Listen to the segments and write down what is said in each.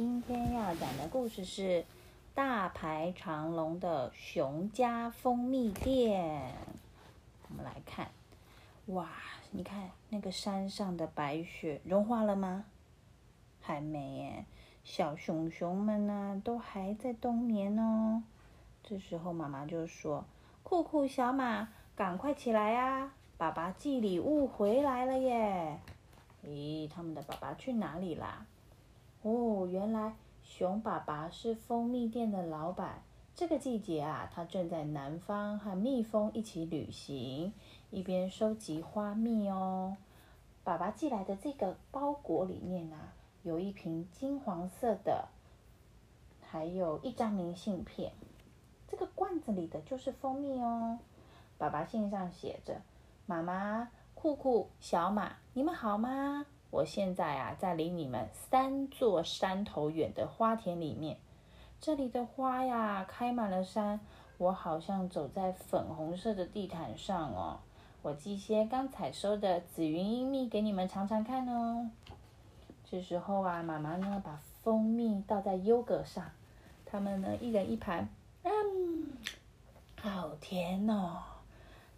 今天要讲的故事是《大排长龙的熊家蜂蜜店》。我们来看，哇，你看那个山上的白雪融化了吗？还没耶，小熊熊们呢都还在冬眠哦。这时候妈妈就说：“酷酷小马，赶快起来呀！爸爸寄礼物回来了耶！”咦，他们的爸爸去哪里啦？哦，原来熊爸爸是蜂蜜店的老板。这个季节啊，他正在南方和蜜蜂一起旅行，一边收集花蜜哦。爸爸寄来的这个包裹里面啊，有一瓶金黄色的，还有一张明信片。这个罐子里的就是蜂蜜哦。爸爸信上写着：“妈妈、酷酷、小马，你们好吗？”我现在啊，在离你们三座山头远的花田里面，这里的花呀开满了山，我好像走在粉红色的地毯上哦。我寄些刚采收的紫云英蜜给你们尝尝看哦。这时候啊，妈妈呢把蜂蜜倒在优格上，他们呢一人一盘，嗯，好甜哦！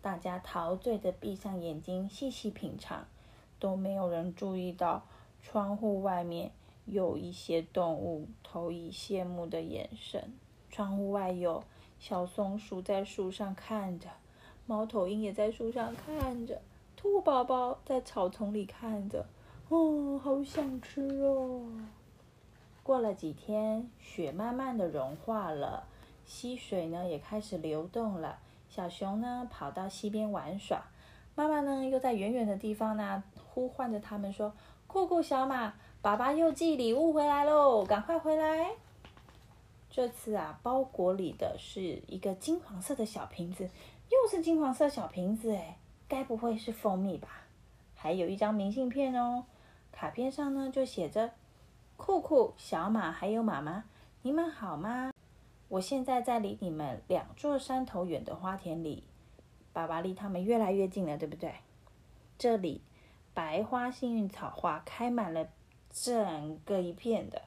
大家陶醉的闭上眼睛，细细品尝。都没有人注意到，窗户外面有一些动物投以羡慕的眼神。窗户外有小松鼠在树上看着，猫头鹰也在树上看着，兔宝宝在草丛里看着。哦，好想吃哦！过了几天，雪慢慢的融化了，溪水呢也开始流动了。小熊呢跑到溪边玩耍。妈妈呢，又在远远的地方呢，呼唤着他们说：“酷酷小马，爸爸又寄礼物回来喽，赶快回来！”这次啊，包裹里的是一个金黄色的小瓶子，又是金黄色小瓶子，哎，该不会是蜂蜜吧？还有一张明信片哦，卡片上呢就写着：“酷酷小马还有妈妈，你们好吗？我现在在离你们两座山头远的花田里。”爸爸离他们越来越近了，对不对？这里白花幸运草花开满了整个一片的，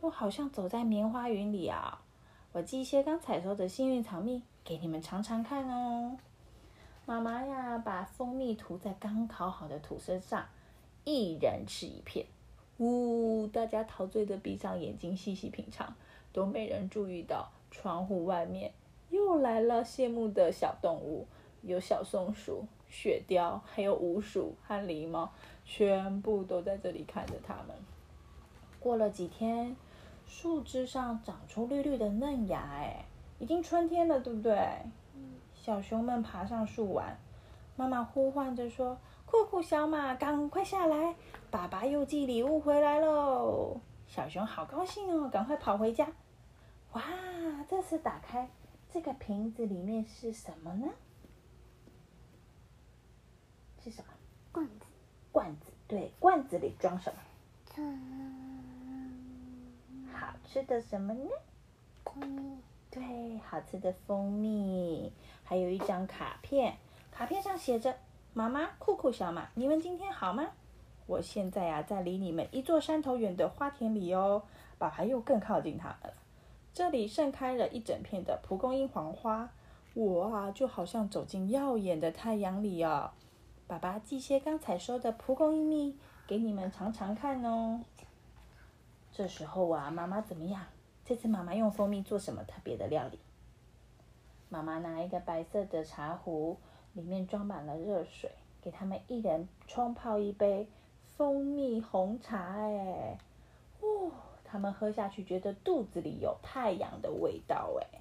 我好像走在棉花云里啊！我寄一些刚采收的幸运草蜜给你们尝尝看哦。妈妈呀，把蜂蜜涂在刚烤好的吐司上，一人吃一片。呜，大家陶醉的闭上眼睛细细品尝，都没人注意到窗户外面又来了羡慕的小动物。有小松鼠、雪貂，还有鼯鼠和狸猫，全部都在这里看着它们。过了几天，树枝上长出绿绿的嫩芽，哎，已经春天了，对不对？小熊们爬上树玩，妈妈呼唤着说：“酷酷小马，赶快下来，爸爸又寄礼物回来喽！”小熊好高兴哦，赶快跑回家。哇，这次打开这个瓶子里面是什么呢？是什么？罐子。罐子，对，罐子里装什么？好吃的什么呢？蜂蜜。对，好吃的蜂蜜，还有一张卡片，卡片上写着：“妈妈，酷酷小马，你们今天好吗？我现在呀，在离你们一座山头远的花田里哦。爸爸又更靠近他们了。这里盛开了一整片的蒲公英黄花，我啊，就好像走进耀眼的太阳里哦。”爸爸寄些刚才收的蒲公英蜜给你们尝尝看哦。这时候啊，妈妈怎么样？这次妈妈用蜂蜜做什么特别的料理？妈妈拿一个白色的茶壶，里面装满了热水，给他们一人冲泡一杯蜂蜜红茶。哎，哦，他们喝下去，觉得肚子里有太阳的味道。哎，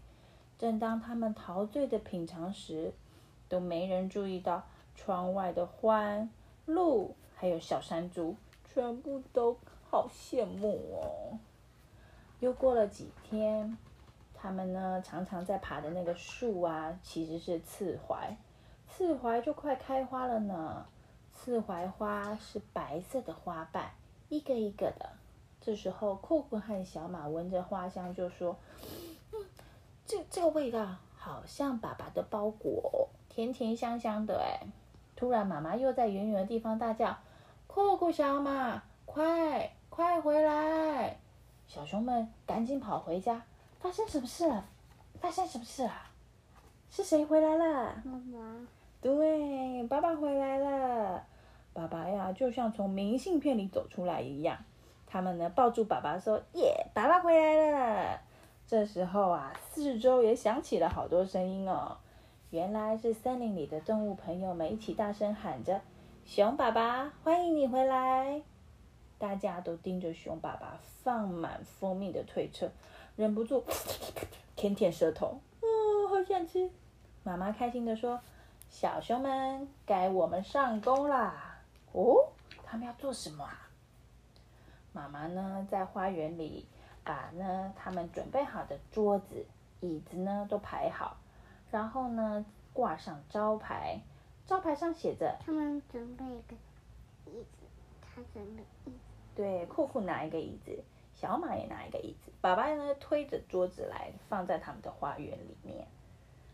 正当他们陶醉的品尝时，都没人注意到。窗外的獾、鹿还有小山猪，全部都好羡慕哦。又过了几天，他们呢常常在爬的那个树啊，其实是刺槐，刺槐就快开花了呢。刺槐花是白色的花瓣，一个一个的。这时候，酷酷和小马闻着花香，就说：“嗯，这这个味道好像爸爸的包裹，甜甜香香的，哎。”突然，妈妈又在远远的地方大叫：“酷酷小马，快快回来！”小熊们赶紧跑回家，发生什么事了？发生什么事了？是谁回来了？妈妈，对，爸爸回来了。爸爸呀，就像从明信片里走出来一样。他们呢，抱住爸爸说：“耶，爸爸回来了。”这时候啊，四周也响起了好多声音哦。原来是森林里的动物朋友们一起大声喊着：“熊爸爸，欢迎你回来！”大家都盯着熊爸爸放满蜂蜜的推车，忍不住 舔舔舌头。哦，好想吃！妈妈开心的说：“小熊们，该我们上工啦！”哦，他们要做什么啊？妈妈呢，在花园里把呢他们准备好的桌子、椅子呢都排好，然后呢挂上招牌，招牌上写着他们准备一个椅子，他准备椅子，对，酷酷拿一个椅子，小马也拿一个椅子，爸爸呢推着桌子来放在他们的花园里面。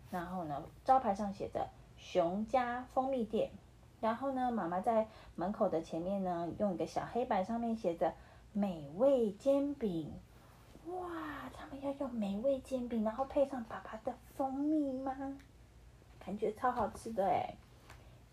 然后呢，招牌上写着“熊家蜂蜜店”，然后呢，妈妈在门口的前面呢，用一个小黑板上面写着“美味煎饼”。哇，他们要用美味煎饼，然后配上爸爸的蜂蜜吗？感觉超好吃的哎！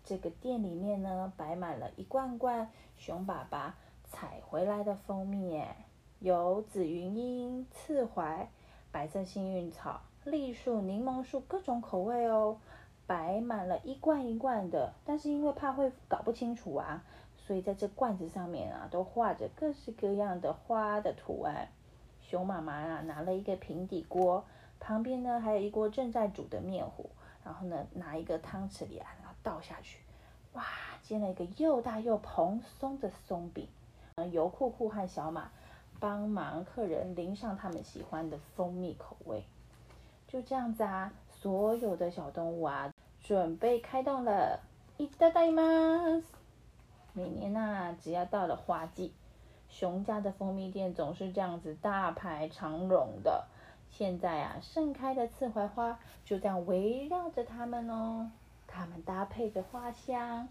这个店里面呢，摆满了一罐罐熊爸爸采回来的蜂蜜，哎，有紫云英、刺槐、白色幸运草、栗树、柠檬树，各种口味哦，摆满了一罐一罐的。但是因为怕会搞不清楚啊，所以在这罐子上面啊，都画着各式各样的花的图案。熊妈妈啊，拿了一个平底锅，旁边呢还有一锅正在煮的面糊，然后呢拿一个汤匙里啊，然后倒下去，哇，煎了一个又大又蓬松的松饼。呃，由酷酷和小马帮忙客人淋上他们喜欢的蜂蜜口味。就这样子啊，所有的小动物啊，准备开动了。いただきます。每年呐、只要到了花季， 熊家的蜂蜜店总是这样子大排长龙的。现在啊，盛开的刺槐花就这样围绕着它们哦。它们搭配着花香，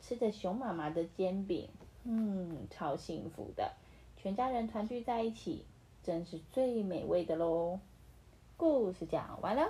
吃着熊妈妈的煎饼，嗯，超幸福的。全家人团聚在一起，真是最美味的喽。故事讲完了。